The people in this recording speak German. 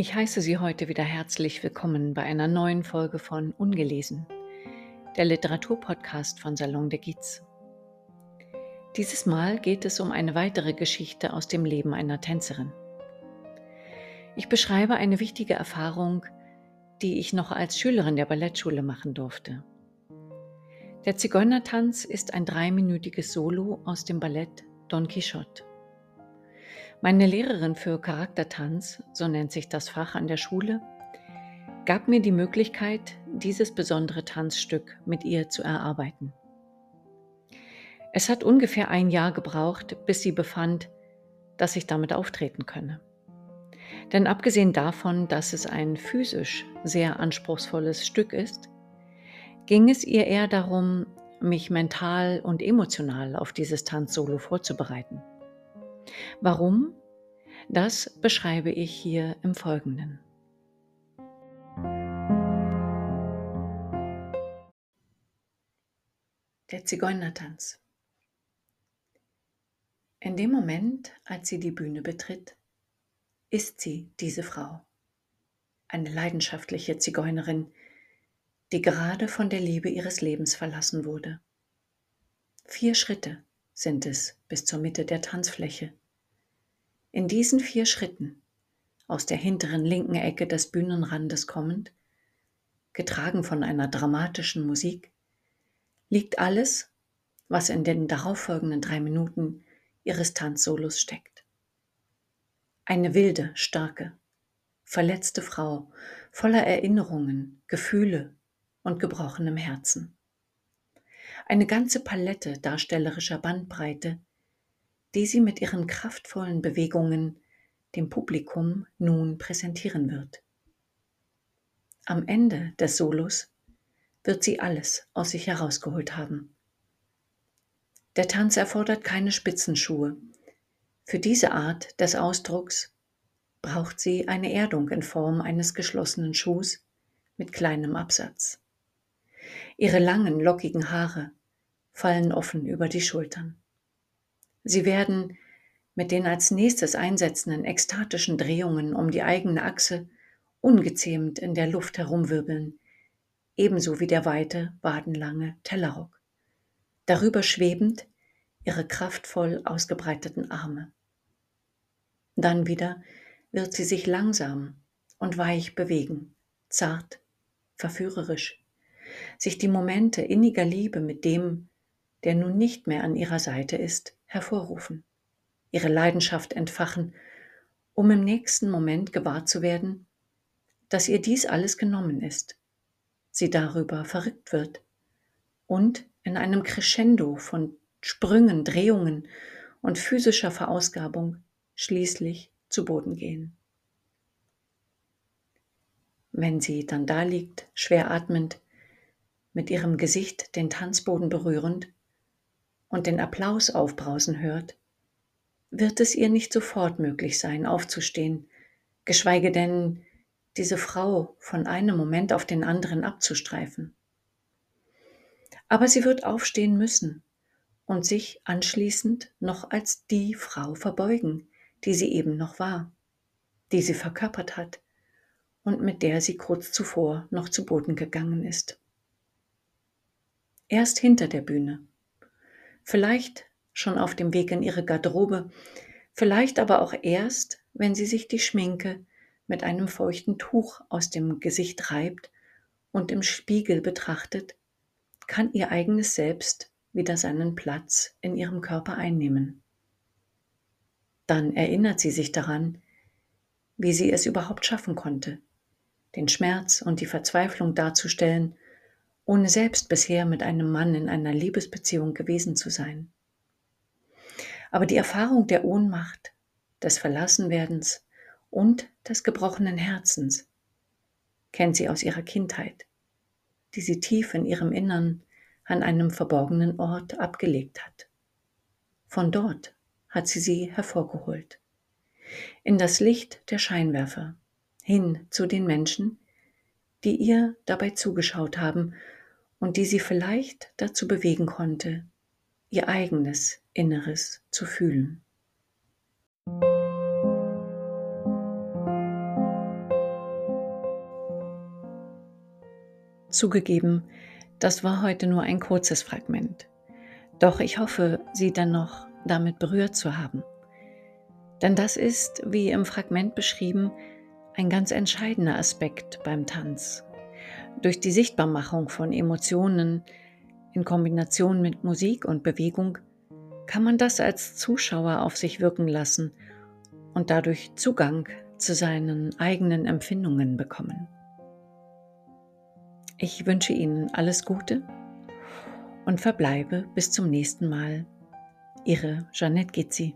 Ich heiße Sie heute wieder herzlich willkommen bei einer neuen Folge von Ungelesen, der Literaturpodcast von Salon de Giz. Dieses Mal geht es um eine weitere Geschichte aus dem Leben einer Tänzerin. Ich beschreibe eine wichtige Erfahrung, die ich noch als Schülerin der Ballettschule machen durfte. Der Zigeunertanz ist ein dreiminütiges Solo aus dem Ballett Don Quixote. Meine Lehrerin für Charaktertanz, so nennt sich das Fach an der Schule, gab mir die Möglichkeit, dieses besondere Tanzstück mit ihr zu erarbeiten. Es hat ungefähr ein Jahr gebraucht, bis sie befand, dass ich damit auftreten könne. Denn abgesehen davon, dass es ein physisch sehr anspruchsvolles Stück ist, ging es ihr eher darum, mich mental und emotional auf dieses Tanzsolo vorzubereiten. Warum? Das beschreibe ich hier im Folgenden. Der Zigeunertanz. In dem Moment, als sie die Bühne betritt, ist sie diese Frau, eine leidenschaftliche Zigeunerin, die gerade von der Liebe ihres Lebens verlassen wurde. Vier Schritte sind es bis zur Mitte der Tanzfläche. In diesen vier Schritten, aus der hinteren linken Ecke des Bühnenrandes kommend, getragen von einer dramatischen Musik, liegt alles, was in den darauffolgenden drei Minuten ihres Tanzsolos steckt. Eine wilde, starke, verletzte Frau, voller Erinnerungen, Gefühle und gebrochenem Herzen eine ganze Palette darstellerischer Bandbreite, die sie mit ihren kraftvollen Bewegungen dem Publikum nun präsentieren wird. Am Ende des Solos wird sie alles aus sich herausgeholt haben. Der Tanz erfordert keine Spitzenschuhe. Für diese Art des Ausdrucks braucht sie eine Erdung in Form eines geschlossenen Schuhs mit kleinem Absatz. Ihre langen, lockigen Haare fallen offen über die Schultern. Sie werden mit den als nächstes einsetzenden ekstatischen Drehungen um die eigene Achse ungezähmt in der Luft herumwirbeln, ebenso wie der weite, wadenlange Tellerrock. Darüber schwebend ihre kraftvoll ausgebreiteten Arme. Dann wieder wird sie sich langsam und weich bewegen, zart, verführerisch, sich die Momente inniger Liebe mit dem der nun nicht mehr an ihrer Seite ist, hervorrufen, ihre Leidenschaft entfachen, um im nächsten Moment gewahr zu werden, dass ihr dies alles genommen ist, sie darüber verrückt wird und in einem Crescendo von Sprüngen, Drehungen und physischer Verausgabung schließlich zu Boden gehen. Wenn sie dann da liegt, schwer atmend, mit ihrem Gesicht den Tanzboden berührend, und den Applaus aufbrausen hört, wird es ihr nicht sofort möglich sein, aufzustehen, geschweige denn diese Frau von einem Moment auf den anderen abzustreifen. Aber sie wird aufstehen müssen und sich anschließend noch als die Frau verbeugen, die sie eben noch war, die sie verkörpert hat und mit der sie kurz zuvor noch zu Boden gegangen ist. Erst hinter der Bühne vielleicht schon auf dem Weg in ihre Garderobe, vielleicht aber auch erst, wenn sie sich die Schminke mit einem feuchten Tuch aus dem Gesicht reibt und im Spiegel betrachtet, kann ihr eigenes Selbst wieder seinen Platz in ihrem Körper einnehmen. Dann erinnert sie sich daran, wie sie es überhaupt schaffen konnte, den Schmerz und die Verzweiflung darzustellen ohne selbst bisher mit einem Mann in einer Liebesbeziehung gewesen zu sein. Aber die Erfahrung der Ohnmacht, des Verlassenwerdens und des gebrochenen Herzens kennt sie aus ihrer Kindheit, die sie tief in ihrem Innern an einem verborgenen Ort abgelegt hat. Von dort hat sie sie hervorgeholt, in das Licht der Scheinwerfer, hin zu den Menschen, die ihr dabei zugeschaut haben und die sie vielleicht dazu bewegen konnte, ihr eigenes Inneres zu fühlen. Zugegeben, das war heute nur ein kurzes Fragment, doch ich hoffe, Sie dennoch damit berührt zu haben. Denn das ist, wie im Fragment beschrieben, ein ganz entscheidender Aspekt beim Tanz. Durch die Sichtbarmachung von Emotionen in Kombination mit Musik und Bewegung kann man das als Zuschauer auf sich wirken lassen und dadurch Zugang zu seinen eigenen Empfindungen bekommen. Ich wünsche Ihnen alles Gute und verbleibe bis zum nächsten Mal. Ihre Jeanette Gitzi.